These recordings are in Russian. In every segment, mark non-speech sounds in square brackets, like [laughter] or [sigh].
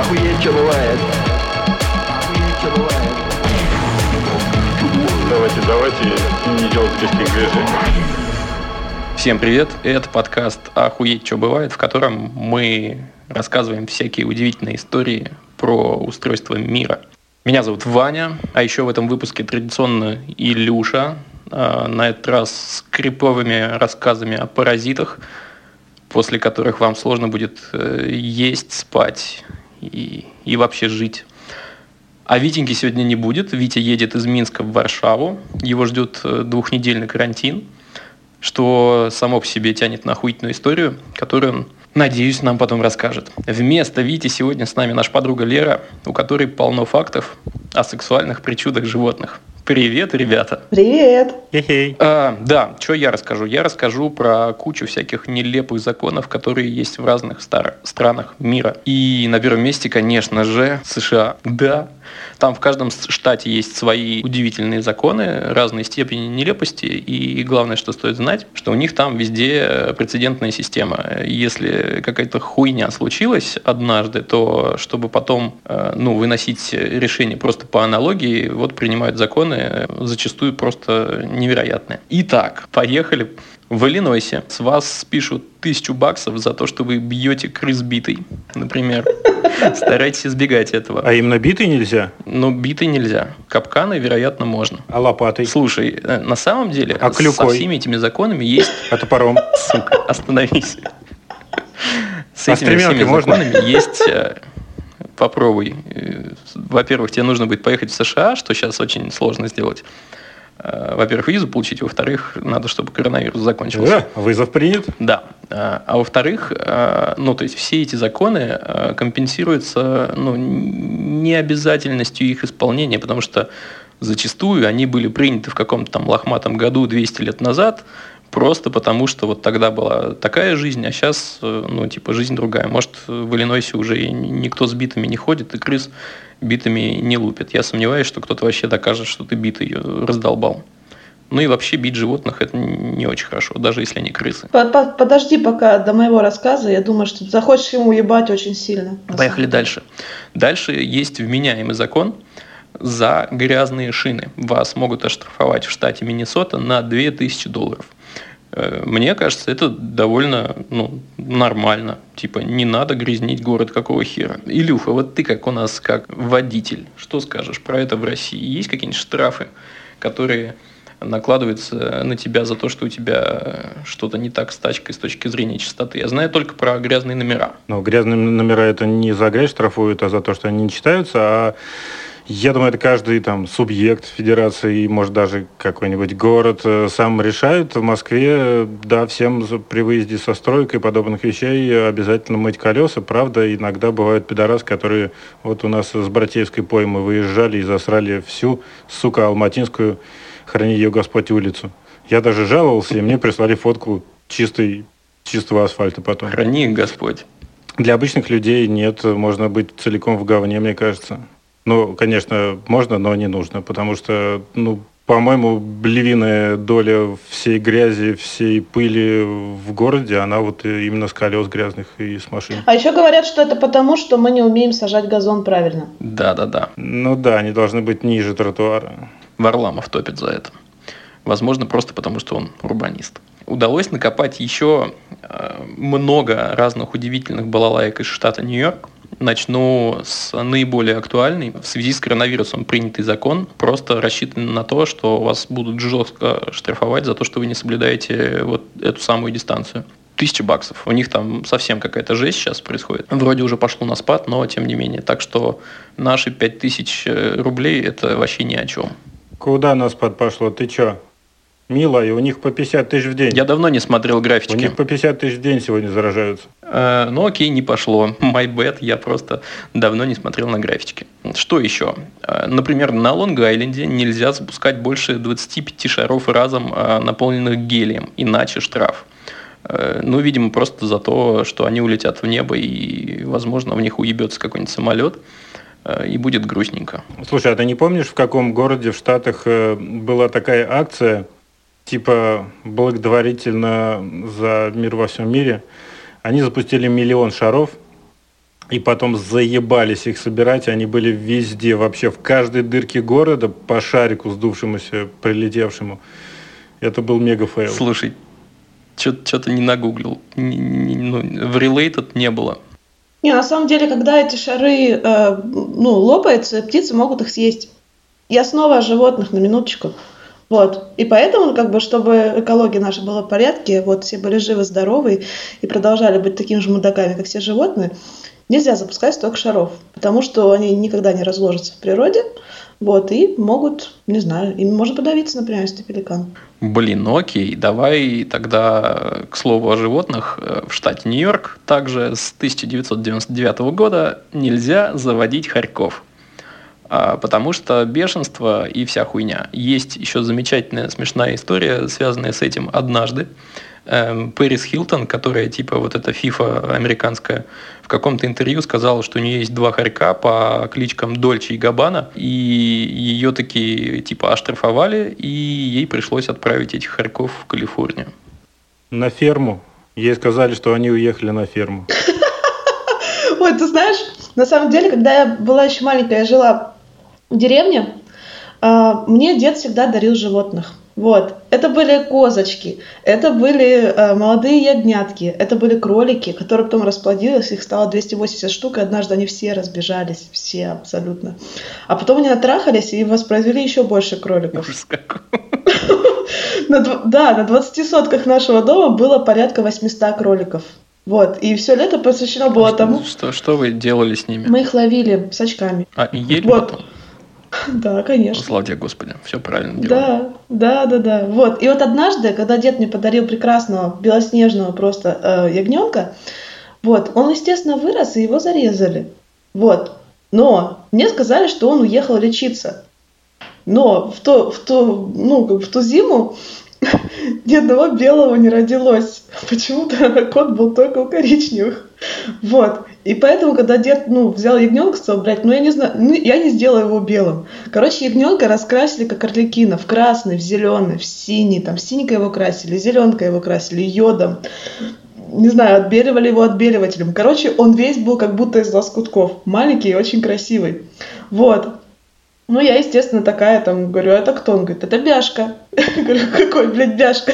Охуеть, что бывает. Охуеть, что бывает. Давайте, давайте не делать лишних движений. Всем привет! Это подкаст «Охуеть, что бывает», в котором мы рассказываем всякие удивительные истории про устройство мира. Меня зовут Ваня, а еще в этом выпуске традиционно Илюша, а, на этот раз с криповыми рассказами о паразитах, после которых вам сложно будет э, есть, спать и, и вообще жить. А Витеньки сегодня не будет. Витя едет из Минска в Варшаву. Его ждет э, двухнедельный карантин, что само по себе тянет на охуительную историю, которую он, надеюсь, нам потом расскажет. Вместо Вити сегодня с нами наша подруга Лера, у которой полно фактов о сексуальных причудах животных. Привет, ребята! Привет! Хе-хей. А, да, что я расскажу? Я расскажу про кучу всяких нелепых законов, которые есть в разных стар- странах мира. И на первом месте, конечно же, США. Да, там в каждом штате есть свои удивительные законы, разной степени нелепости. И главное, что стоит знать, что у них там везде прецедентная система. Если какая-то хуйня случилась однажды, то чтобы потом э, ну, выносить решение просто по аналогии, вот принимают законы э, зачастую просто невероятные. Итак, поехали. В Иллинойсе с вас спишут тысячу баксов за то, что вы бьете крыс битой, например. [laughs] Старайтесь избегать этого. А именно битый нельзя? Но битой нельзя. Капканы, вероятно, можно. А лопатой? Слушай, э, на самом деле А со клюкой? всеми этими законами есть... А топором? [laughs] Сука, остановись. С А этими стремянкой всеми законами есть... э, Попробуй. Э, Во-первых, тебе нужно будет поехать в США, что сейчас очень сложно сделать. Э, Во-первых, визу получить, во-вторых, надо, чтобы коронавирус закончился. Да, вызов принят. Да. А а во-вторых, э, ну, то есть все эти законы э, компенсируются ну, необязательностью их исполнения, потому что зачастую они были приняты в каком-то там лохматом году 200 лет назад, просто потому что вот тогда была такая жизнь, а сейчас, э, ну, типа, жизнь другая. Может, в Иллинойсе уже и никто с битами не ходит, и крыс битами не лупит. Я сомневаюсь, что кто-то вообще докажет, что ты битый э, раздолбал. Ну и вообще бить животных это не очень хорошо, даже если они крысы. По- по- Подожди пока до моего рассказа. Я думаю, что ты захочешь ему ебать очень сильно. Поехали дальше. Дальше есть вменяемый закон за грязные шины. Вас могут оштрафовать в штате Миннесота на 2000 долларов. Э, Мне кажется, это довольно ну, нормально. Типа, не надо грязнить город, какого хера. Илюха, вот ты как у нас, как водитель, что скажешь про это в России? Есть какие-нибудь штрафы, которые накладываются на тебя за то, что у тебя что-то не так с тачкой с точки зрения чистоты? Я знаю только про грязные номера. Но грязные номера это не за грязь штрафуют, а за то, что они не читаются. А я думаю, это каждый там субъект федерации и, может, даже какой-нибудь город э, сам решает. В Москве, э, да, всем при выезде со стройкой подобных вещей обязательно мыть колеса. Правда, иногда бывают пидорасы, которые вот у нас с Братеевской поймы выезжали и засрали всю, сука, Алматинскую, храни ее Господь, улицу. Я даже жаловался, и мне прислали фотку чистой, чистого асфальта потом. Храни их Господь. Для обычных людей нет, можно быть целиком в говне, мне кажется. Ну, конечно, можно, но не нужно, потому что, ну, по-моему, львиная доля всей грязи, всей пыли в городе, она вот именно с колес грязных и с машин. А еще говорят, что это потому, что мы не умеем сажать газон правильно. Да-да-да. Ну да, они должны быть ниже тротуара. Варламов топит за это. Возможно, просто потому, что он урбанист. Удалось накопать еще э, много разных удивительных балалаек из штата Нью-Йорк. Начну с наиболее актуальной. В связи с коронавирусом принятый закон просто рассчитан на то, что вас будут жестко штрафовать за то, что вы не соблюдаете вот эту самую дистанцию. Тысяча баксов. У них там совсем какая-то жесть сейчас происходит. Вроде уже пошло на спад, но тем не менее. Так что наши пять тысяч э, рублей это вообще ни о чем. Куда нас под пошло? Ты чё? Мило, и у них по 50 тысяч в день. Я давно не смотрел У графички. них по 50 тысяч в день сегодня заражаются. Э, ну окей, не пошло. My bad, я просто давно не смотрел на графички. Что еще? Э, например, на Лонг-Айленде нельзя запускать больше 25 шаров разом, э, наполненных гелием, иначе штраф. Э, Ну, видимо, просто за то, что они улетят в небо и, возможно, в них уебется какой-нибудь самолет, и будет грустненько. Слушай, а ты не помнишь, в каком городе в Штатах была такая акция, типа благотворительно за мир во всем мире? Они запустили миллион шаров, И потом заебались их собирать, они были везде, вообще в каждой дырке города по шарику сдувшемуся, прилетевшему. Это был мега fail. Слушай, что-то не нагуглил. ну, в Related не было. Не, на самом деле, когда эти шары э, ну, лопаются, птицы могут их съесть. Я снова о животных на минуточку. Вот. И поэтому, как бы, чтобы экология наша была в порядке, вот все были живы, здоровы и продолжали быть такими же мудаками, как все животные, нельзя запускать столько шаров, потому что они никогда не разложатся в природе, вот, и могут, не знаю, им можно подавиться, например, если пеликан. Блин, ну окей, давай тогда, к слову о животных, э, в штате Нью-Йорк также с 1999 года нельзя заводить хорьков. А, потому что бешенство и вся хуйня. Есть еще замечательная смешная история, связанная с этим однажды. Эм, Пэрис Хилтон, которая типа вот эта фифа американская, в каком-то интервью сказала, что у нее есть два хорька по кличкам Дольче и Габана, и ее такие типа оштрафовали, и ей пришлось отправить этих хорьков в Калифорнию. На ферму. Ей сказали, что они уехали на ферму. [laughs] Ой, ты знаешь, на самом деле, когда я была еще маленькая, я жила деревне, а, мне дед всегда дарил животных. Вот. Это были козочки, это были э, молодые ягнятки, это были кролики, которые потом расплодились, их стало 280 штук, и однажды они все разбежались, все абсолютно. А потом они натрахались и воспроизвели еще больше кроликов. [laughs] Да, на 20 сотках нашего дома было порядка 800 кроликов. Вот, и все лето посвящено было а тому... Что, что вы делали с ними? Мы их ловили с очками. А, и ели вот. потом? Да, конечно. Слава тебе, Господи, все правильно делаем. Да, да, да, да. Вот. И вот однажды, когда дед мне подарил прекрасного белоснежного просто э, ягненка, вот, он, естественно, вырос, и его зарезали. Вот. Но мне сказали, что он уехал лечиться. Но в, то, в, то, ну, в ту зиму [laughs] ни одного белого не родилось. Почему-то [laughs] кот был только у коричневых. Вот. И поэтому, когда дед, ну, взял ягненка, сказал, блядь, ну, я не знаю, ну, я не сделаю его белым. Короче, ягненка раскрасили, как орликина, в красный, в зеленый, в синий, там, синенько его красили, зеленка его красили, йодом. Не знаю, отбеливали его отбеливателем. Короче, он весь был как будто из лоскутков. Маленький и очень красивый. Вот. Ну, я, естественно, такая, там, говорю, это кто? Он говорит, это Бяшка. Говорю, какой, блядь, Бяшка?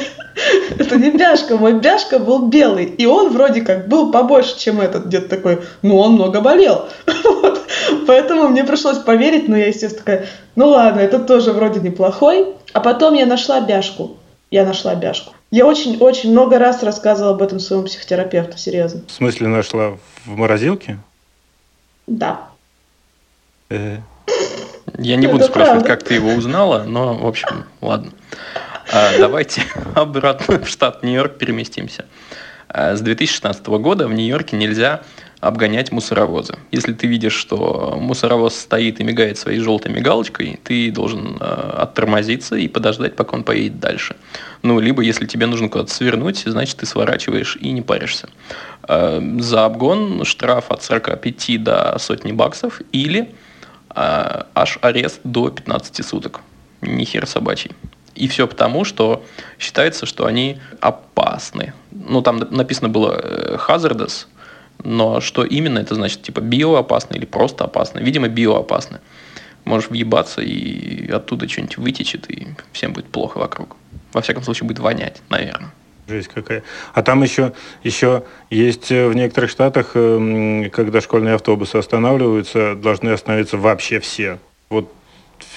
Это не Бяшка, мой Бяшка был белый. И он вроде как был побольше, чем этот. Где-то такой, ну, он много болел. Вот. Поэтому мне пришлось поверить, но я, естественно, такая, ну ладно, это тоже вроде неплохой. А потом я нашла Бяшку. Я нашла Бяшку. Я очень-очень много раз рассказывала об этом своему психотерапевту, серьезно. В смысле нашла в морозилке? Да. Э. Я не буду спрашивать, как ты его узнала, но, в общем, ладно. А, давайте [laughs] обратно в штат Нью-Йорк переместимся. А, с 2016 года в Нью-Йорке нельзя обгонять мусоровозы. Если ты видишь, что мусоровоз стоит и мигает своей желтой мигалочкой, ты должен э, оттормозиться и подождать, пока он поедет дальше. Ну, либо если тебе нужно куда-то свернуть, значит, ты сворачиваешь и не паришься. Э, за обгон штраф от 45 до сотни баксов или э, аж арест до 15 суток. Ни хер собачий. И все потому, что считается, что они опасны. Ну, там написано было э, hazardous, но что именно это значит? Типа биоопасно или просто опасно? Видимо, биоопасно. Можешь въебаться, и оттуда что-нибудь вытечет, и всем будет плохо вокруг. Во всяком случае, будет вонять, наверное. Жесть какая. А там еще, еще есть э, в некоторых штатах, эм, когда школьные автобусы останавливаются, должны остановиться вообще все. Вот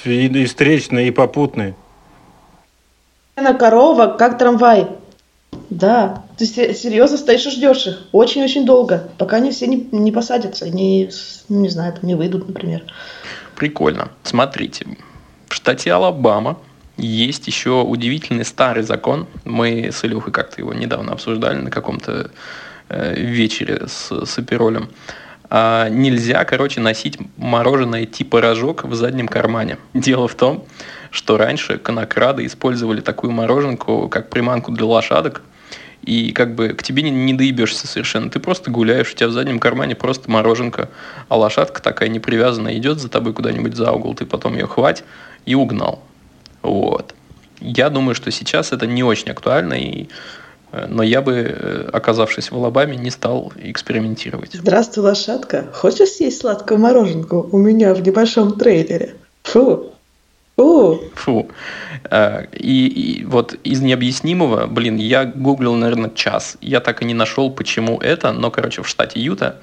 и встречные, и попутные. На корова, как трамвай. Да, ты серьезно стоишь и ждешь их очень-очень долго, пока они все не, не посадятся, не, не знаю, не выйдут, например. Прикольно. Смотрите, в штате Алабама есть еще удивительный старый закон. Мы с Илюхой как-то его недавно обсуждали на каком-то э, вечере с, с аперолем. А, нельзя, короче, носить мороженое типа рожок в заднем кармане. Дело в том, что раньше конокрады использовали такую мороженку, как приманку для лошадок, и как бы к тебе не, не доебешься совершенно. Ты просто гуляешь, у тебя в заднем кармане просто мороженка, а лошадка такая непривязанная идет за тобой куда-нибудь за угол, ты потом ее хвать и угнал. Вот. Я думаю, что сейчас это не очень актуально, и Э, Но я бы, э, оказавшись в Алабаме, не стал экспериментировать. Здравствуй, лошадка. Хочешь съесть сладкую мороженку у меня в небольшом трейлере? Фу. Фу. Фу. Э, И, и вот из необъяснимого, блин, я гуглил, наверное, час. Я так и не нашел, почему это, но, короче, в штате Юта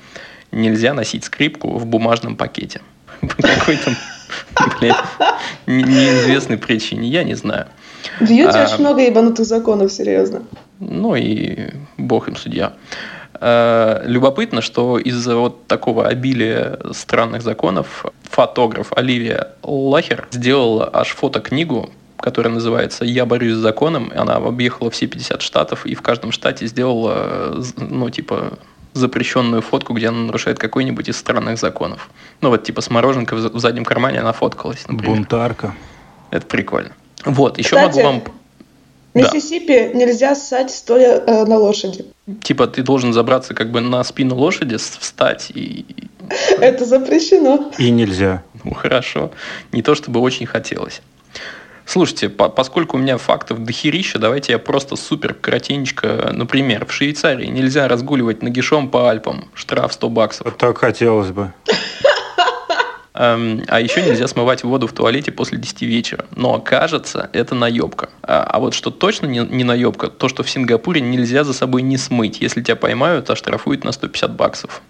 нельзя носить скрипку в бумажном пакете. [laughs] Какой-то, неизвестной причине, я не знаю. В Юте А. очень много ебанутых законов, серьезно. Ну и бог им судья. Э, Любопытно, что из-за вот такого обилия странных законов фотограф Оливия Лахер сделала аж фотокнигу, которая называется «Я борюсь с законом». Она объехала все 50 штатов и в каждом штате сделала, э, ну, типа, запрещенную фотку, где она нарушает какой-нибудь из странных законов. Ну, вот, типа, с мороженкой в за- в заднем кармане она фоткалась, например. Бунтарка. Это прикольно. Вот, еще Кстати, могу вам... В Да. Миссисипи нельзя ссать стоя э, на лошади. Типа ты должен забраться как бы на спину лошади, встать и... Это запрещено. И нельзя. Ну, хорошо. Не то чтобы очень хотелось. Слушайте, по- поскольку у меня фактов дохерища, давайте я просто супер коротенечко. Например, в Швейцарии нельзя разгуливать нагишом по Альпам. Штраф 100 баксов. Вот так хотелось бы. Эм, а еще нельзя смывать воду в туалете после 10 вечера. Но кажется, это наебка. А, а вот что точно не, не наебка, то, что в Сингапуре нельзя за собой не смыть. Если тебя поймают, оштрафуют на 150 баксов.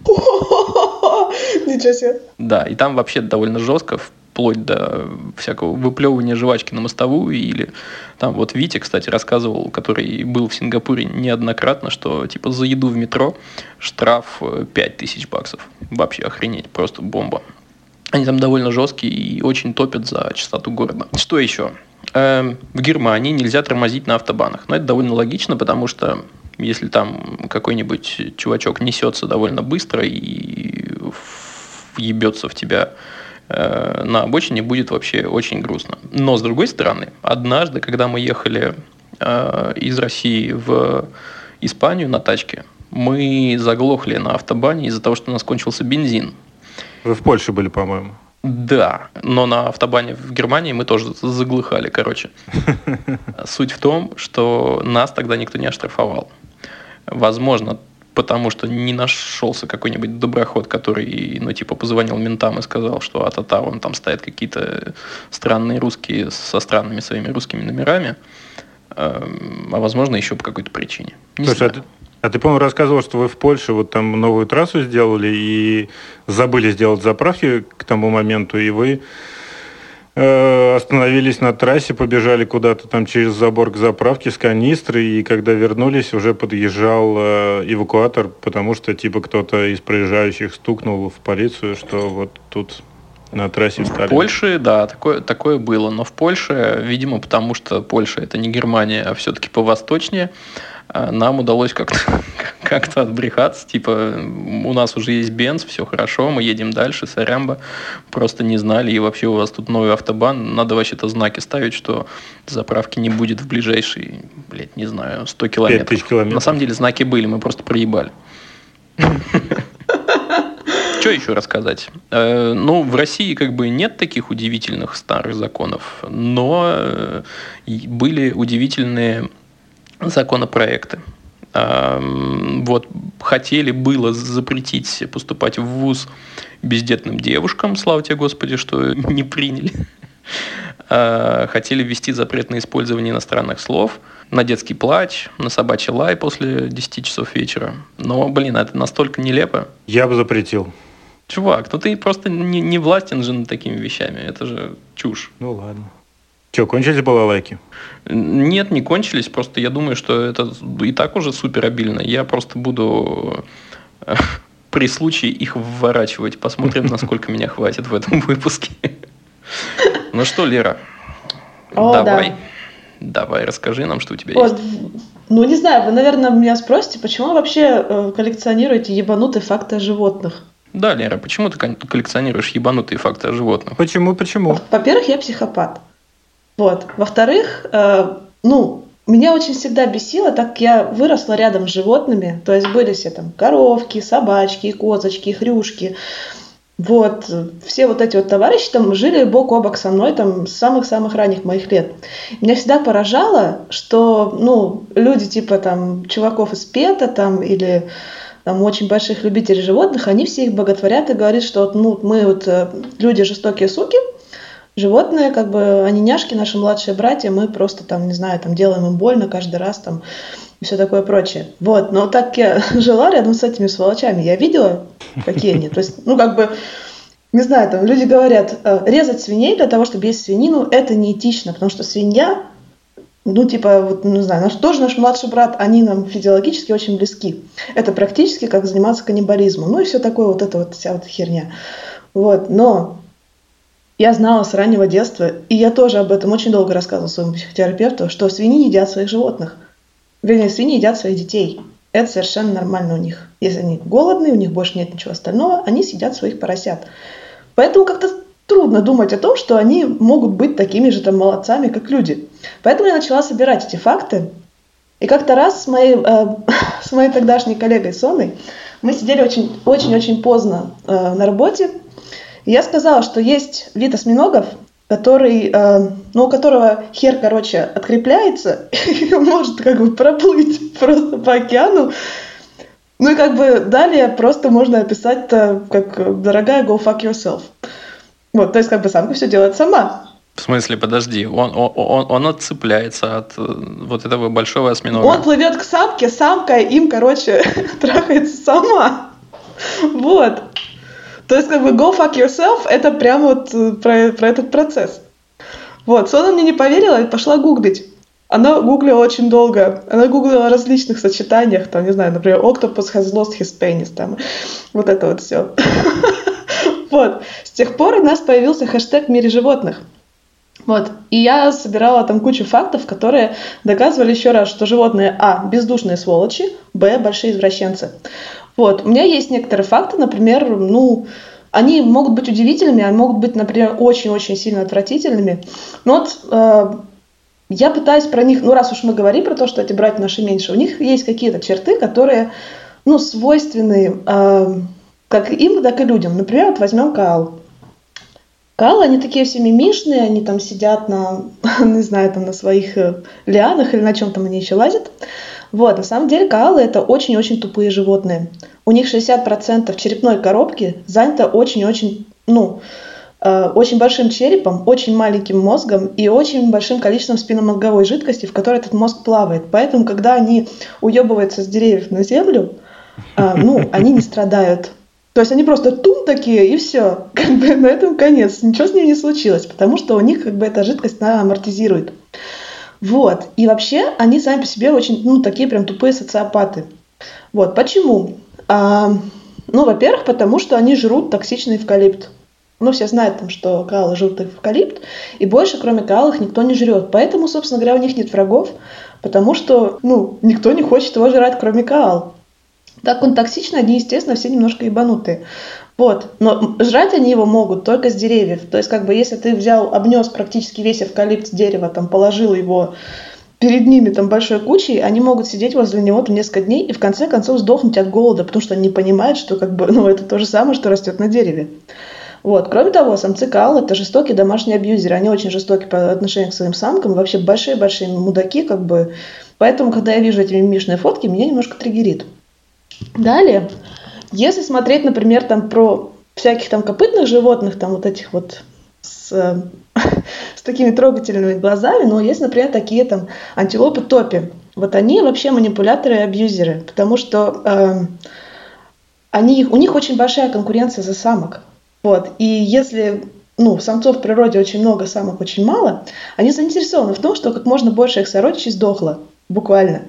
Ничего себе. Да, и там вообще довольно жестко, вплоть до всякого выплевывания жвачки на мостовую. Или там вот Витя, кстати, рассказывал, который был в Сингапуре неоднократно, что типа за еду в метро штраф э, 5000 баксов. Вообще охренеть, просто бомба. Они там довольно жесткие и очень топят за чистоту города. Что еще? Эм, В Германии нельзя тормозить на автобанах. Но это довольно логично, потому что если там какой-нибудь чувачок несется довольно быстро и ебется в тебя э, на обочине, будет вообще очень грустно. Но, с другой стороны, однажды, когда мы ехали э, из России в Испанию на тачке, мы заглохли на автобане из-за того, что у нас кончился бензин. Вы в Польше были, по-моему. Да, но на автобане в Германии мы тоже заглыхали, короче. [laughs] Суть в том, что нас тогда никто не оштрафовал. Возможно, потому что не нашелся какой-нибудь доброход, который, ну, типа, позвонил ментам и сказал, что а-та-та, вон там стоят какие-то странные русские со странными своими русскими номерами. Эм, А возможно, еще по какой-то причине. Не Слушай, а знаю. ты, а ты, по-моему, рассказывал, что вы в Польше вот там новую трассу сделали и забыли сделать заправки к тому моменту, и вы остановились на трассе, побежали куда-то там через забор к заправке с канистры, и когда вернулись, уже подъезжал э, эвакуатор, потому что типа кто-то из проезжающих стукнул в полицию, что вот тут на трассе В встали. Польше, да, такое, такое было. Но в Польше, видимо, потому что Польша это не Германия, а все-таки повосточнее, а, нам удалось как-то [laughs] как отбрехаться. Типа, у нас уже есть бенз, все хорошо, мы едем дальше, сорямба. Просто не знали, и вообще у вас тут новый автобан. Надо вообще-то знаки ставить, что заправки не будет в ближайшие, блядь, не знаю, 100 километров. километров. На самом деле знаки были, мы просто проебали. Что еще рассказать? Э, ну, в России как бы нет таких удивительных старых законов, но э, были удивительные законопроекты. Вот хотели было запретить поступать в ВУЗ бездетным девушкам, слава тебе, Господи, что [laughs] не приняли. Э, Хотели ввести запрет на использование иностранных слов, на детский плач, на собачий лай после 10 часов вечера. Но, блин, это настолько нелепо. Я бы запретил. Чувак, ну ты просто не, не властен же над такими вещами. Это же чушь. Ну ладно. Че, кончились балалайки? Нет, не кончились. Просто я думаю, что это и так уже супер обильно. Я просто буду э, [laughs] при случае их вворачивать. Посмотрим, [laughs] насколько меня хватит в этом выпуске. [laughs] Ну что, Лера, О, давай. да. Давай, расскажи нам, что у тебя есть. Вот, ну, не знаю, вы, наверное, меня спросите, почему вы вообще э, коллекционируете ебанутые факты о животных? Да, Лера, почему ты коллекционируешь ебанутые факты о животных? Почему, почему? Во-первых, я психопат. Вот. Во-вторых, э, ну, меня очень всегда бесило, так как я выросла рядом с животными, то есть были все там коровки, собачки, козочки, хрюшки. вот, все вот эти вот товарищи там жили бок о бок со мной там с самых-самых ранних моих лет. Меня всегда поражало, что, ну, люди типа там чуваков из ПЕТа там или там очень больших любителей животных, они все их боготворят и говорят, что вот, ну, мы вот э, люди жестокие суки, животные, как бы они няшки, наши младшие братья, мы просто там, не знаю, там делаем им больно каждый раз там и все такое прочее. Вот, но так я [laughs] жила рядом с этими сволочами, я видела, какие они. То есть, ну, как бы, не знаю, там люди говорят, э, резать свиней для того, чтобы есть свинину, это неэтично, потому что свинья, ну, типа, вот, ну, не знаю, наш, тоже наш младший брат, они нам физиологически очень близки. Это практически как заниматься каннибализмом. Ну, и все такое, вот это вот вся вот херня. Вот, но я знала с раннего детства, и я тоже об этом очень долго рассказывала своему психотерапевту, что свиньи едят своих животных. Вернее, свиньи едят своих детей. Это совершенно нормально у них. Если они голодные, у них больше нет ничего остального, они съедят своих поросят. Поэтому как-то трудно думать о том, что они могут быть такими же там молодцами, как люди. Поэтому я начала собирать эти факты. И как-то раз с моей, э, [laughs] с моей тогдашней коллегой Соной мы сидели очень-очень поздно э, на работе. Я сказала, что есть вид осьминогов, который, э, ну, у которого хер, короче, открепляется [laughs] и может как бы проплыть просто по океану. Ну и как бы далее просто можно описать как «дорогая, go fuck yourself». Вот, то есть как бы самка все делает сама. В смысле, подожди, он, он, он, он отцепляется от э, вот этого большого осьминога. Он плывет к самке, самка им, короче, [laughs] трахается сама. Вот. То есть, как бы, go fuck yourself, это прямо вот э, про, про этот процесс. Вот, Сона мне не поверила и пошла гуглить. Она гуглила очень долго. Она гуглила о различных сочетаниях, там, не знаю, например, octopus has lost his penis, там, вот это вот все. [laughs] Вот. С тех пор у нас появился хэштег в мире животных. Вот. И я собирала там кучу фактов, которые доказывали еще раз, что животные, а, бездушные сволочи, б, большие извращенцы. Вот. У меня есть некоторые факты, например, ну, они могут быть удивительными, они могут быть, например, очень-очень сильно отвратительными. Но вот э, я пытаюсь про них, ну раз уж мы говорим про то, что эти братья наши меньше, у них есть какие-то черты, которые, ну, свойственны э, как им, так и людям. Например, вот возьмем каал. Каалы, они такие все мимишные, они там сидят на, [laughs] не знаю, там на своих э, лианах или на чем там они еще лазят. Вот, на самом деле коалы это очень-очень тупые животные. У них 60% черепной коробки занято очень-очень, ну, э, очень большим черепом, очень маленьким мозгом и очень большим количеством спинномозговой жидкости, в которой этот мозг плавает. Поэтому, когда они уебываются с деревьев на землю, э, ну, [laughs] они не страдают. То есть они просто тум такие, и все. [laughs] Как бы на этом конец. Ничего с ними не случилось, потому что у них как бы эта жидкость она амортизирует. Вот. И вообще они сами по себе очень, ну, такие прям тупые социопаты. Вот. Почему? А, ну, во-первых, потому что они жрут токсичный эвкалипт. Ну, все знают, там, что коалы жрут эвкалипт, и больше, кроме коал, их никто не жрет. Поэтому, собственно говоря, у них нет врагов, потому что, ну, никто не хочет его жрать, кроме коал. Так он токсичный, они, естественно, все немножко ебанутые. Вот. Но жрать они его могут только с деревьев. То есть, как бы, если ты взял, обнес практически весь эвкалипт дерева, там, положил его перед ними там большой кучей, они могут сидеть возле него там несколько дней и в конце концов сдохнуть от голода, потому что они понимают, что как бы, [laughs] ну, это то же самое, что растет на дереве. Вот. Кроме того, самцы каал – это жестокие домашние абьюзеры. Они очень жестоки по отношению к своим самкам. Вообще большие-большие мудаки, как бы. Поэтому, когда я вижу эти мимишные фотки, меня немножко триггерит. Далее, если смотреть, например, там про всяких там копытных животных, там вот этих вот с, [laughs] с такими трогательными глазами, но есть, например, такие там антилопы топи. Вот они вообще манипуляторы и абьюзеры, потому что э, они, у них очень большая конкуренция за самок. Вот. И если ну, самцов в природе очень много, самок очень мало, они заинтересованы в том, что как можно больше их сородичей сдохло, буквально.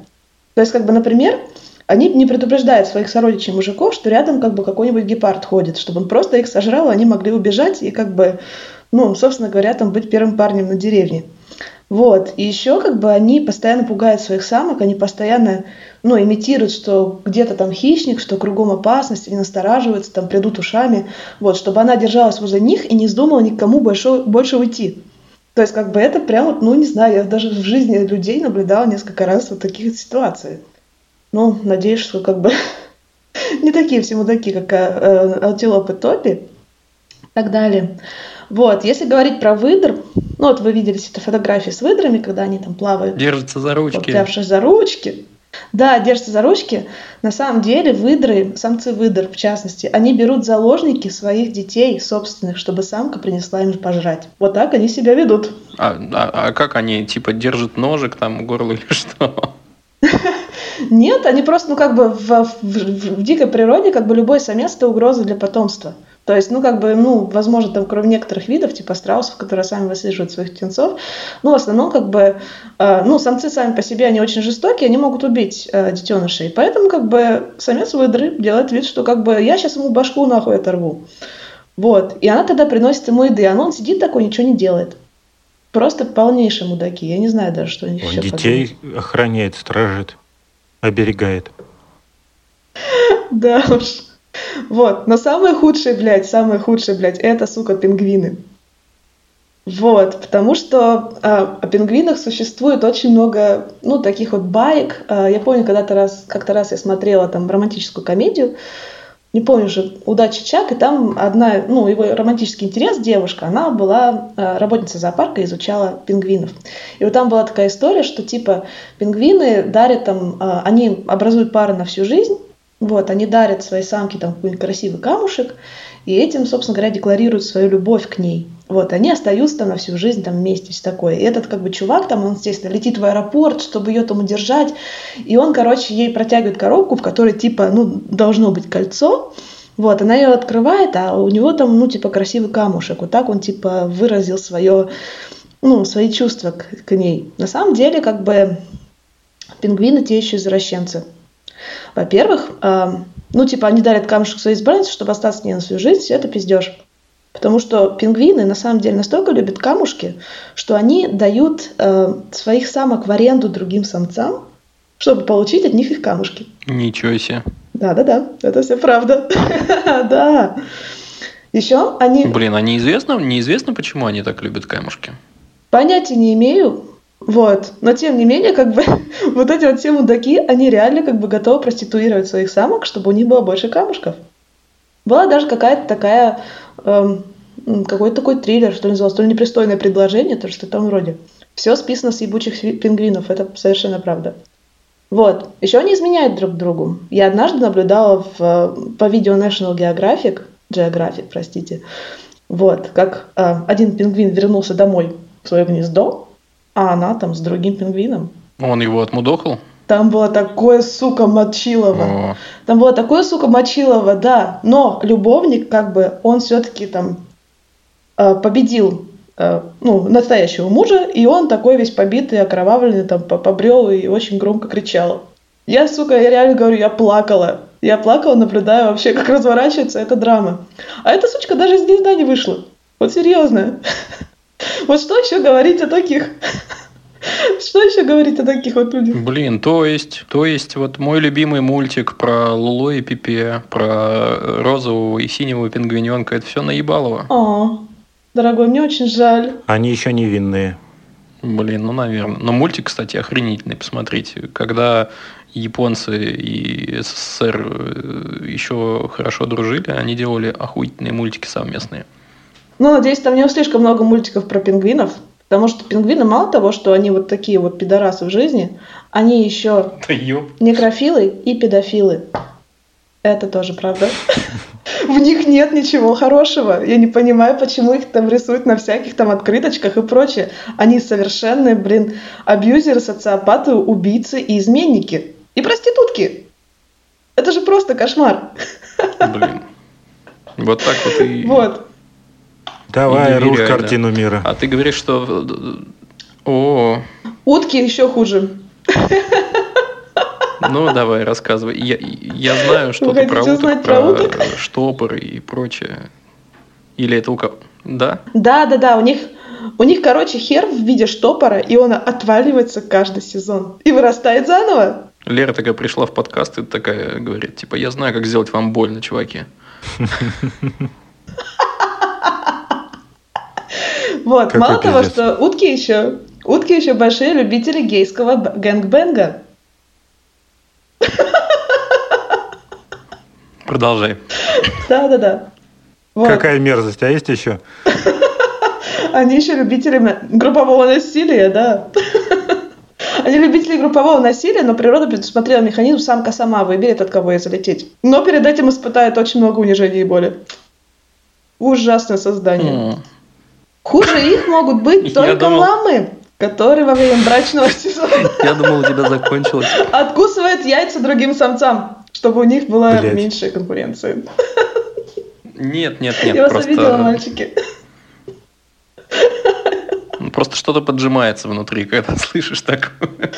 То есть, как бы, например, они не предупреждают своих сородичей мужиков, что рядом как бы какой-нибудь гепард ходит, чтобы он просто их сожрал, они могли убежать и как бы, ну, собственно говоря, там быть первым парнем на деревне. Вот. И еще как бы они постоянно пугают своих самок, они постоянно, ну, имитируют, что где-то там хищник, что кругом опасность, они настораживаются, там придут ушами, вот, чтобы она держалась возле них и не вздумала никому больше, больше уйти. То есть как бы это прямо, ну, не знаю, я даже в жизни людей наблюдала несколько раз вот таких ситуаций. Ну, надеюсь, что как бы [laughs] не такие все мудаки, как э, антилопы Топи. и так далее. Вот, если говорить про выдр, ну вот вы видели эти фотографии с выдрами, когда они там плавают, Держатся за ручки. взявшись за ручки. Да, держатся за ручки. На самом деле выдры, самцы выдр в частности, они берут заложники своих детей собственных, чтобы самка принесла им пожрать. Вот так они себя ведут. А, а- а как они, типа, держат ножик там к горлу или [laughs] что? [laughs] Нет, они просто, ну, как бы в, в- в- в дикой природе, как бы любой самец это угроза для потомства. То есть, ну, как бы, ну, возможно, там, кроме некоторых видов, типа страусов, которые сами выслеживают своих птенцов, ну, в основном, как бы, э, ну, самцы сами по себе, они очень жестокие, они могут убить э, детенышей. Поэтому, как бы, самец выдры делает вид, что, как бы, я сейчас ему башку нахуй оторву. Вот. И она тогда приносит ему еды, а он сидит такой, ничего не делает. Просто полнейшие мудаки. Я не знаю даже, что они Он еще детей охраняет, стражит, оберегает. Да уж. Вот. Но самое худшее, блядь, самое худшее, блядь, это, сука, пингвины. Вот, потому что а, о пингвинах существует очень много, ну, таких вот баек. А, я помню, когда-то раз, как-то раз я смотрела там романтическую комедию, не помню уже, «Удачи Чак», и там одна, ну, его романтический интерес, девушка, она была а, работница зоопарка изучала пингвинов. И вот там была такая история, что типа пингвины дарят там, а, они образуют пары на всю жизнь, вот, они дарят своей самке там какой-нибудь красивый камушек, и этим, собственно говоря, декларируют свою любовь к ней. Вот, они остаются там на всю жизнь там вместе, все такое. И этот как бы чувак там, он, естественно, летит в аэропорт, чтобы ее там удержать, и он, короче, ей протягивает коробку, в которой типа, ну, должно быть кольцо, вот, она ее открывает, а у него там, ну, типа, красивый камушек. Вот так он, типа, выразил свое, ну, свои чувства к, к ней. На самом деле, как бы, пингвины те еще извращенцы. Во-первых, э, ну, типа, они дарят камушек своей избраннице, чтобы остаться с ней на всю жизнь, все это пиздеж. Потому что пингвины на самом деле настолько любят камушки, что они дают э, своих самок в аренду другим самцам, чтобы получить от них их камушки. Ничего себе. Да-да-да, это все правда. [laughs] Да. Еще они... Блин, а неизвестно, неизвестно, почему они так любят камушки? Понятия не имею, вот. Но тем не менее, как бы [laughs] вот эти вот все мудаки, они реально как бы готовы проституировать своих самок, чтобы у них было больше камушков. Была даже какая-то такая, эм, какой-то такой триллер, что ли, назывался, то ли непристойное предложение, то что там вроде. Все списано с ебучих пингвинов, это совершенно правда. Вот. Еще они изменяют друг другу. Я однажды наблюдала в, э, по видео National Geographic, Geographic, простите, вот, как э, один пингвин вернулся домой в свое гнездо, а она там с другим пингвином. Он его отмудохал? Там было такое, сука, мочилово. О, Там было такое, сука, мочилово, да. Но любовник, как бы, он все-таки там э, победил э, ну, настоящего мужа, и он такой весь побитый, окровавленный, там, по- побрел и очень громко кричал. Я, сука, я реально говорю, я плакала. Я плакала, наблюдая вообще, как разворачивается эта драма. А эта сучка даже из гнезда не вышла. Вот серьезно. [laughs] Вот что еще говорить о таких? Что еще говорить о таких вот людях? Блин, то есть, то есть вот мой любимый мультик про Лулу и Пипе, про розового и синего пингвиненка, это все наебалово. О, дорогой, мне очень жаль. Они еще невинные. Блин, ну, наверное. Но мультик, кстати, охренительный, посмотрите. Когда японцы и СССР э, еще хорошо дружили, они делали охуительные мультики совместные. Ну, надеюсь, там не слишком много мультиков про пингвинов, потому что пингвины мало того, что они вот такие вот пидорасы в жизни, они еще Да некрофилы и педофилы. Это тоже правда. [laughs] В них нет ничего хорошего. Я не понимаю, почему их там рисуют на всяких там открыточках и прочее. Они совершенные, блин, абьюзеры, социопаты, убийцы и изменники. И проститутки. Это же просто кошмар. Блин. Вот так вот и... [laughs] Вот. Давай, да. картину мира. А ты говоришь, что... О, Утки еще хуже. ну давай, рассказывай. Я, я знаю что-то хотите про уток, узнать про про уток? штопор и прочее. Или это у кого? Да? Да, да, да, у них, у них, короче, хер в виде штопора, и он отваливается каждый сезон. И вырастает заново. Лера такая пришла в подкаст и такая говорит, типа, я знаю, как сделать вам больно, чуваки. [laughs] Вот, Какой мало того, пиздец. что утки еще, утки еще большие любители гейского гэнгбэнга. Продолжай. Да, да, да. Вот. Какая мерзость, а есть еще? Они еще любители группового насилия, да. Они любители группового насилия, но природа предусмотрела механизм самка сама выберет, от кого ей залететь. Но перед этим испытает очень много унижений и боли. Ужасное создание. М. Хуже их могут быть только думал- ламы, которые во время брачного сезона Я думал, у тебя закончилось. откусывают яйца другим самцам, чтобы у них была Блядь. меньшая конкуренция. Нет, нет, нет, Я вас обидела, просто, мальчики. просто что-то поджимается внутри, когда слышишь такое.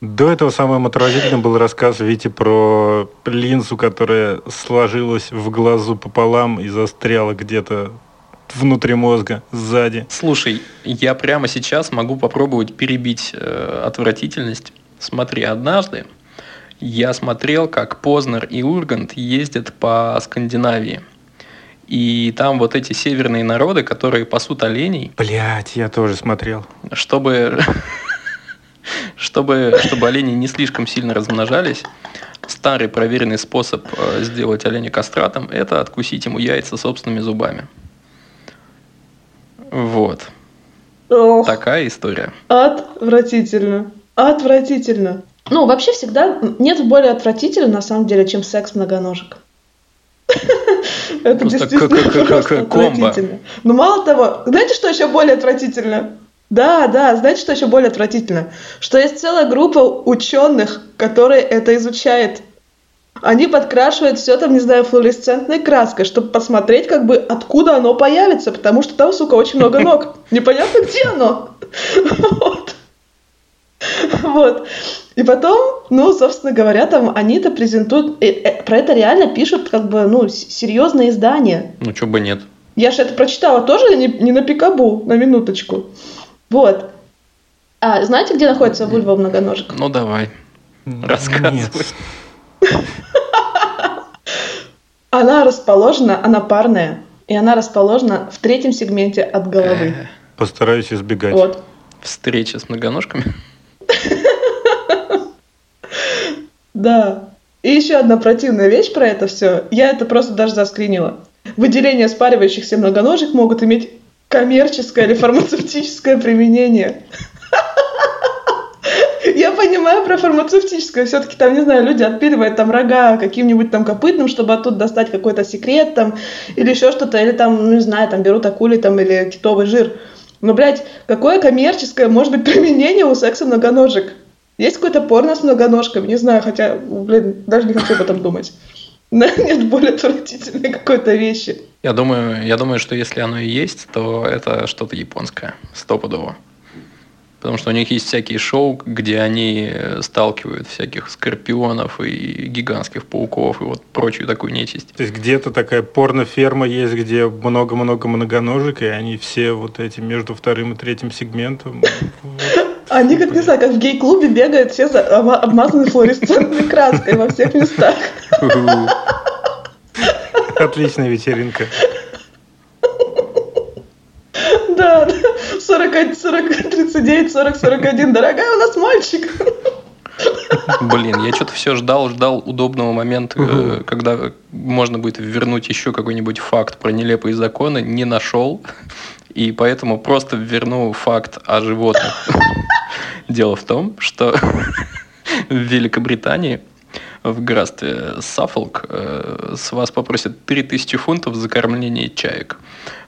До этого самым отразительным был рассказ Вити про линзу, которая сложилась в глазу пополам и застряла где-то внутри мозга, сзади. Слушай, я прямо сейчас могу попробовать перебить э, отвратительность. Смотри, однажды я смотрел, как Познер и Ургант ездят по Скандинавии. И там вот эти северные народы, которые пасут оленей, Блять, я тоже смотрел. чтобы, чтобы, чтобы олени не слишком сильно размножались, старый проверенный способ э, сделать оленя кастратом – это откусить ему яйца собственными зубами. Вот. Ох. Такая история. Отвратительно. Отвратительно. Ну, вообще всегда нет более отвратительного, на самом деле, чем секс многоножек. [laughs] Это действительно просто комбо. отвратительно. Но мало того, знаете, что еще более отвратительно? Да, да, знаете, что еще более отвратительно? Что есть целая группа ученых, которые это изучает. Они подкрашивают все там, не знаю, флуоресцентной краской, чтобы посмотреть, как бы, откуда оно появится, потому что там, сука, очень много ног. [laughs] Непонятно, где оно. Вот. Вот. И потом, ну, собственно говоря, там они-то презентуют, э, э, про это реально пишут, как бы, ну, серьезные издания. Ну, чё бы нет. Я же это прочитала тоже не, не на пикабу, на минуточку. Вот. А знаете, где находится вульва многоножек? Ну, давай. Рассказывай. [laughs] Она расположена, она парная, и она расположена в третьем сегменте от головы. Э, Постараюсь избегать. Вот. Встреча с многоножками. [laughs] Да. И еще одна противная вещь про это все. Я это просто даже заскринила. Выделения спаривающихся многоножек могут иметь коммерческое или фармацевтическое применение. [laughs] Я понимаю про фармацевтическое. Все-таки там, не знаю, люди отпиливают там рога каким-нибудь там копытным, чтобы оттуда достать какой-то секрет там, или еще что-то, или там, ну, не знаю, там берут акули там или китовый жир. Но, блядь, какое коммерческое может быть применение у секса многоножек? Есть какое-то порно с многоножками? Не знаю, хотя, блин, даже не хочу об этом думать. [laughs] Нет более отвратительной какой-то вещи. Я думаю, я думаю, что если оно и есть, то это что-то японское, стопудово. Потому что у них есть всякие шоу, где они э, сталкивают всяких скорпионов и гигантских пауков и вот прочую такую нечисть. То есть где-то такая порноферма есть, где много-много многоножек, и они все вот эти между вторым и третьим сегментом. [laughs] Они, как не знаю, как в гей-клубе бегают все за- обма- обмазаны флуоресцентной краской во всех местах. [laughs] Отличная вечеринка. Да, да. 40, 40, 39, 40, 41. Дорогая, у нас мальчик. Блин, я что-то все ждал, ждал удобного момента, Мгм. когда можно будет вернуть еще какой-нибудь факт про нелепые законы, не нашел, и поэтому просто верну факт о животных. Дело в том, что в Великобритании в графстве Саффолк э, с вас попросят 3000 фунтов за кормление чаек.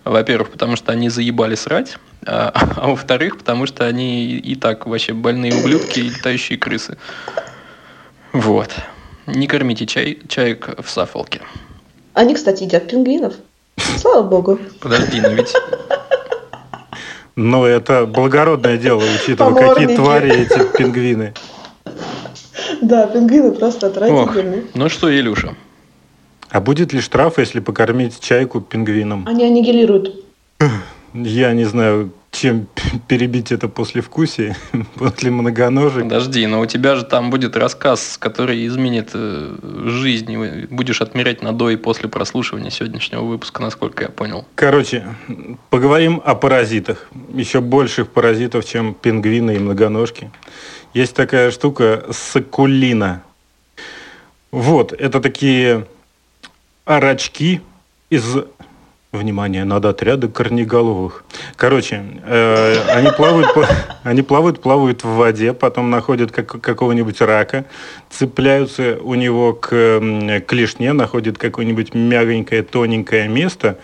Во-первых, потому что они заебали срать, а, а во-вторых, потому что они и, и так вообще больные ублюдки и летающие крысы. Вот. Не кормите чай, чаек в Саффолке. Они, кстати, едят пингвинов. Слава богу. Подожди, но ведь... Но это благородное дело, учитывая, какие твари эти пингвины. Да, пингвины просто отвратительные. ну что, Илюша, А будет ли штраф, если покормить чайку пингвином? Они аннигилируют. Я не знаю, чем [laughs] перебить это после вкусия, [laughs] после многоножек. подожди, но у тебя же там будет рассказ, который изменит э, жизнь, будешь отмерять на до и после прослушивания сегодняшнего выпуска, насколько я понял. Короче, поговорим о паразитах. Еще больших паразитов, чем пингвины и многоножки. Есть такая штука сакулина. Вот, это такие рачки из Внимание, надо отряды корнеголовых. Короче, э, они, плавают, [laughs] они плавают, плавают в воде, потом находят как, какого-нибудь рака, цепляются у него к э, клешне, находят какое-нибудь мягонькое, тоненькое место.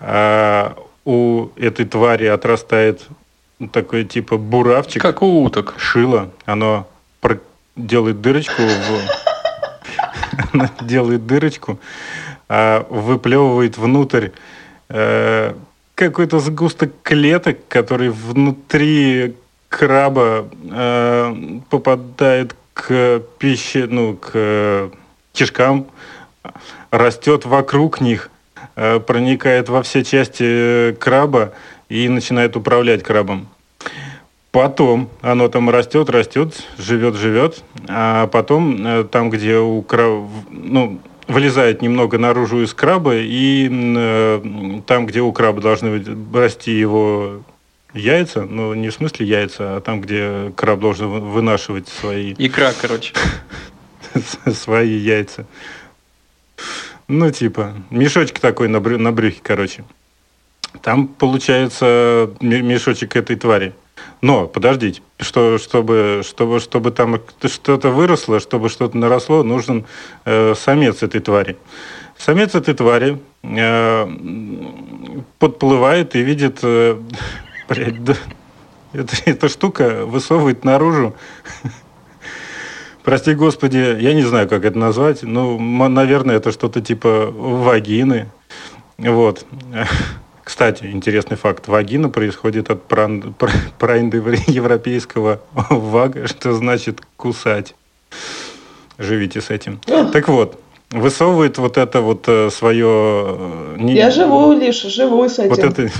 А у этой твари отрастает такой типа буравчик. Как у уток. Шило. Оно делает дырочку в... [laughs] Делает дырочку а выплевывает внутрь э, какой-то сгусток клеток, который внутри краба э, попадает к пище, ну, к кишкам, растет вокруг них, э, проникает во все части краба и начинает управлять крабом. Потом оно там растет, растет, живет, живет, а потом э, там, где у краба, ну, вылезает немного наружу из краба, и э, там, где у краба должны расти его яйца, ну, не в смысле яйца, а там, где краб должен вынашивать свои... [laughs] Икра, короче. [laughs] Свои яйца. Ну, типа, мешочек такой на, брю, на брюхе, короче. Там получается мешочек этой твари. Но, подождите, что, чтобы, чтобы, чтобы там что-то выросло, чтобы что-то наросло, нужен э, самец этой твари. Самец этой твари э, подплывает и видит, э, [laughs] блядь, да, это, эта штука высовывает наружу Прости господи, я не знаю, как это назвать. Ну, наверное, это что-то типа вагины. Вот. Кстати, интересный факт. Вагина происходит от [laughs] проиндоевропейского [laughs] вага, что значит кусать. Живите с этим. [gasps] Так вот, высовывает вот это вот э, свое... Э, не, я живу лишь, живу с этим. Вот это, [laughs]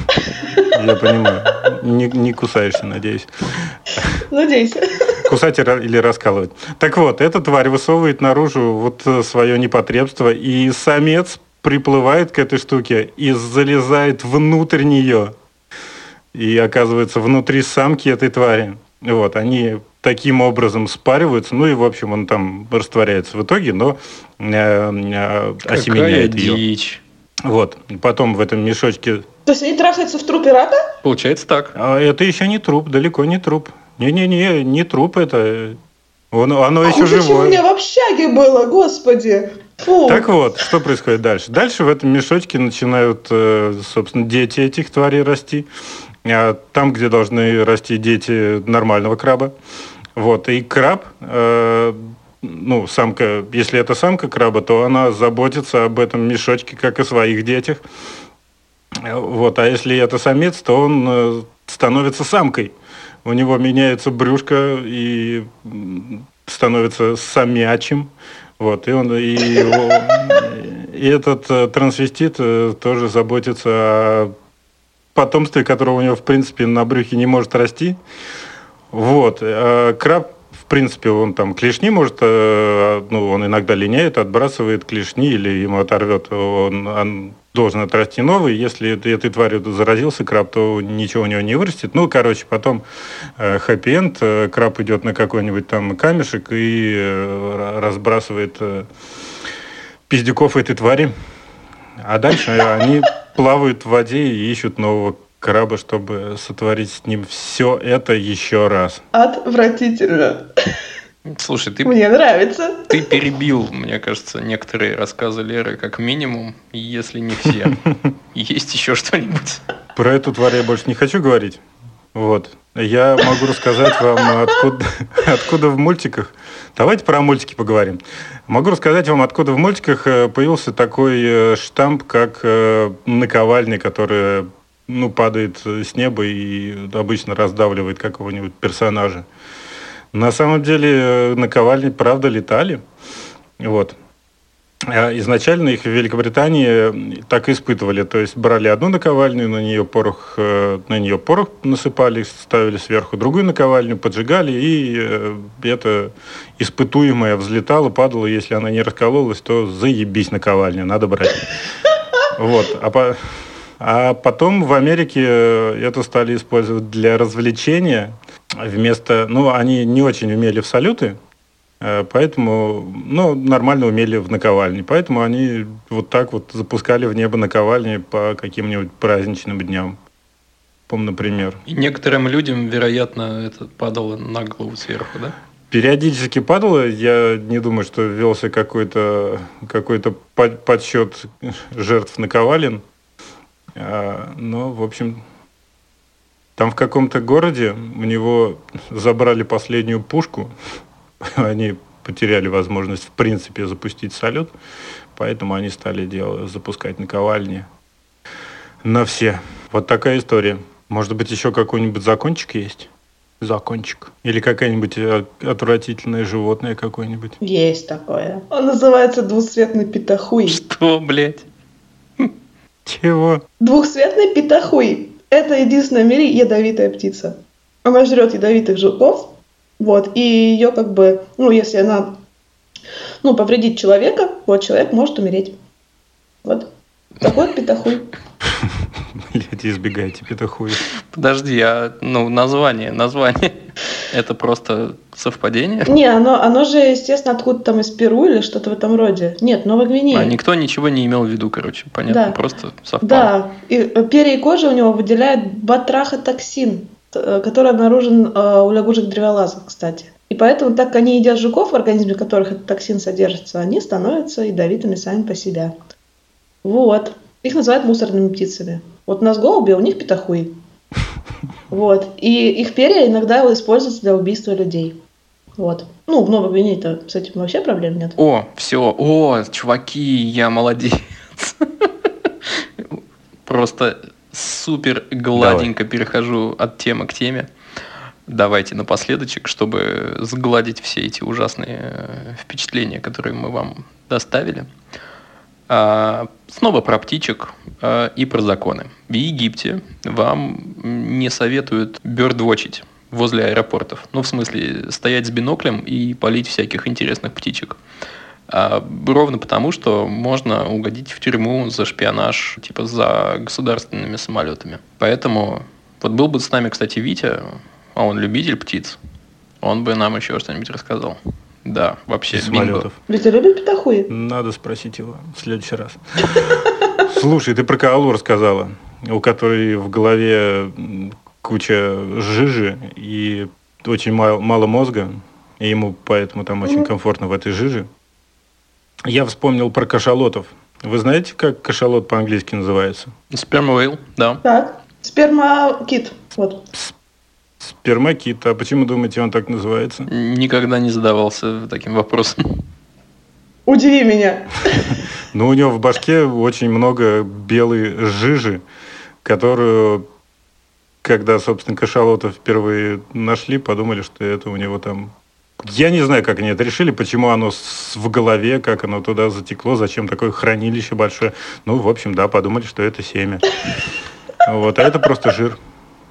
я понимаю. Не, не кусаешься, надеюсь. Надеюсь. Кусать или раскалывать. Так вот, эта тварь высовывает наружу вот э, свое непотребство, и самец приплывает к этой штуке и залезает внутрь нее. И оказывается внутри самки этой твари. Вот, они таким образом спариваются, ну и, в общем, он там растворяется в итоге, но э, э, осеменяет Какая ее. дичь. Вот, потом в этом мешочке... То есть они трахаются в трупе рака? Получается так. А это еще не труп, далеко не труп. Не-не-не, не труп это. Он, оно а еще живое. у меня в общаге было, господи. Фу. Так вот, что происходит дальше? Дальше в этом мешочке начинают, э, собственно, дети этих тварей расти. А там, где должны расти дети нормального краба. Вот. И краб, э, ну, самка, если это самка краба, то она заботится об этом мешочке, как о своих детях. Вот. А если это самец, то он э, становится самкой. У него меняется брюшко и становится самячим. Вот, и он и, и этот э, трансвестит э, тоже заботится о потомстве, которого у него, в принципе, на брюхе не может расти. Вот. А краб, принципе, он там клешни может, э, ну, он иногда линяет, отбрасывает клешни или ему оторвет. Он, он должен отрасти новый. Если этой тварью заразился краб, то ничего у него не вырастет. Ну, короче, потом э, хэппи-энд, э, краб идет на какой-нибудь там камешек и э, разбрасывает э, пиздюков этой твари. А дальше они плавают в воде и ищут нового краба, чтобы сотворить с ним все это еще раз. Отвратительно. Слушай, ты... Мне нравится. Ты перебил, мне кажется, некоторые рассказы Леры как минимум, если не все. [laughs] Есть еще что-нибудь? Про эту тварь я больше не хочу говорить. Вот. Я могу рассказать вам, откуда, [laughs] откуда в мультиках... Давайте про мультики поговорим. Могу рассказать вам, откуда в мультиках э, появился такой э, штамп, как э, наковальня, которая ну, падает с неба и обычно раздавливает какого-нибудь персонажа. На самом деле э, наковальни, правда, летали. Вот. А изначально их в Великобритании так испытывали, то есть брали одну наковальню, на нее порох, э, на нее порох насыпали, ставили сверху другую наковальню, поджигали, и э, это испытуемое взлетало, падало, если она не раскололась, то заебись наковальня, надо брать. Вот. А, по... а потом в Америке это стали использовать для развлечения, вместо... Ну, они не очень умели в салюты, Э, Поэтому, ну, нормально умели в наковальне. Поэтому они вот так вот запускали в небо наковальни по каким-нибудь праздничным дням. Помню, например. И некоторым людям, вероятно, это падало на голову сверху, да? Периодически падало. Я не думаю, что велся какой-то какой подсчет жертв наковален. А, Но, в общем, там в каком-то городе у него забрали последнюю пушку. [laughs] Они потеряли возможность, в принципе, запустить салют. Поэтому они стали делать, запускать наковальни на все. Вот такая история. Может быть, еще какой-нибудь закончик есть? Закончик. Или какое-нибудь э, отвратительное животное какое-нибудь. Есть такое. Он называется двусцветный петахуй. Что, блядь? Чего? Двухцветный петахуй. Это единственная в мире ядовитая птица. Она жрет ядовитых жуков, вот, и ее как бы, ну, если она, ну, повредит человека, вот человек может умереть. Вот. Такой вот петахуй. [laughs] Блядь, избегайте петухуи. Подожди, а ну название, название. Это просто совпадение? Не, оно, оно же, естественно, откуда там из Перу или что-то в этом роде. Нет, Новой Гвинеи. А никто ничего не имел в виду, короче, понятно, Да. просто совпало. Да, и э, перья и кожа у него выделяет батрахотоксин, э, который обнаружен э, у лягушек-древолазов, кстати. И поэтому, так как они едят жуков, в организме которых этот токсин содержится, они становятся ядовитыми сами по себе. Вот. Их называют мусорными птицами. Вот у нас голуби, а у них петахуи. Вот. И их перья иногда используются для убийства людей. Вот. Ну, в Новой Гвинее-то с этим вообще проблем нет. О, все, о, чуваки, я молодец. [laughs] Просто супер гладенько перехожу от темы к теме. Давайте напоследочек, чтобы сгладить все эти ужасные э, впечатления, которые мы вам доставили. А, снова про птичек а, и про законы. В Египте вам не советуют бёрдвотчить возле аэропортов. Ну, в смысле, стоять с биноклем и полить всяких интересных птичек. А, ровно потому, что можно угодить в тюрьму за шпионаж, типа за государственными самолетами. Поэтому вот был бы с нами, кстати, Витя, а он любитель птиц, он бы нам еще что-нибудь рассказал. Да, вообще. Самолетов. Ведь любят петахуи? Надо спросить его в следующий раз. [laughs] Слушай, ты про Каалу рассказала, у которой в голове куча жижи и очень мало, мало мозга, и ему поэтому там очень комфортно в этой жиже. Я вспомнил про кашалотов. Вы знаете, как кашалот по-английски называется? Спермовейл, да. Так. Сперма-кит. Вот. Спермакит. А почему думаете, он так называется? Никогда не задавался таким вопросом. Удиви меня. Ну, у него в башке очень много белой жижи, которую, когда, собственно, кашалотов впервые нашли, подумали, что это у него там... Я не знаю, как они это решили, почему оно в голове, как оно туда затекло, зачем такое хранилище большое. Ну, в общем, да, подумали, что это семя. Вот, а это просто жир.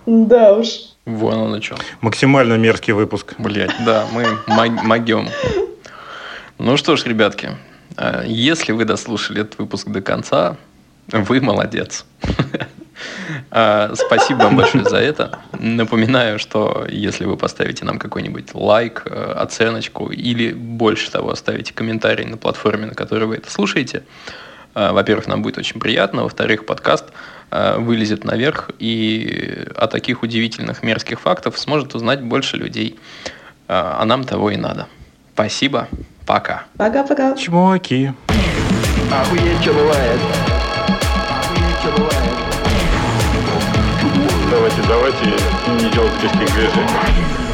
Да уж. Вон оно что. Максимально мерзкий выпуск. Блять, да, мы могем. Ну что ж, ребятки, э, если вы дослушали этот выпуск до конца, вы молодец. Э, Спасибо вам большое за это. Напоминаю, что если вы поставите нам какой-нибудь лайк, э, оценочку или больше того, оставите комментарий на платформе, на которой вы это слушаете, во-первых, нам будет очень приятно, во-вторых, подкаст э, вылезет наверх, и о таких удивительных мерзких фактов сможет узнать больше людей. Э, А нам того и надо. Спасибо. Пока. Пока-пока. Чмоки. Охуеть, что бывает. Охуеть, что бывает. Давайте, давайте не делать лишних движений.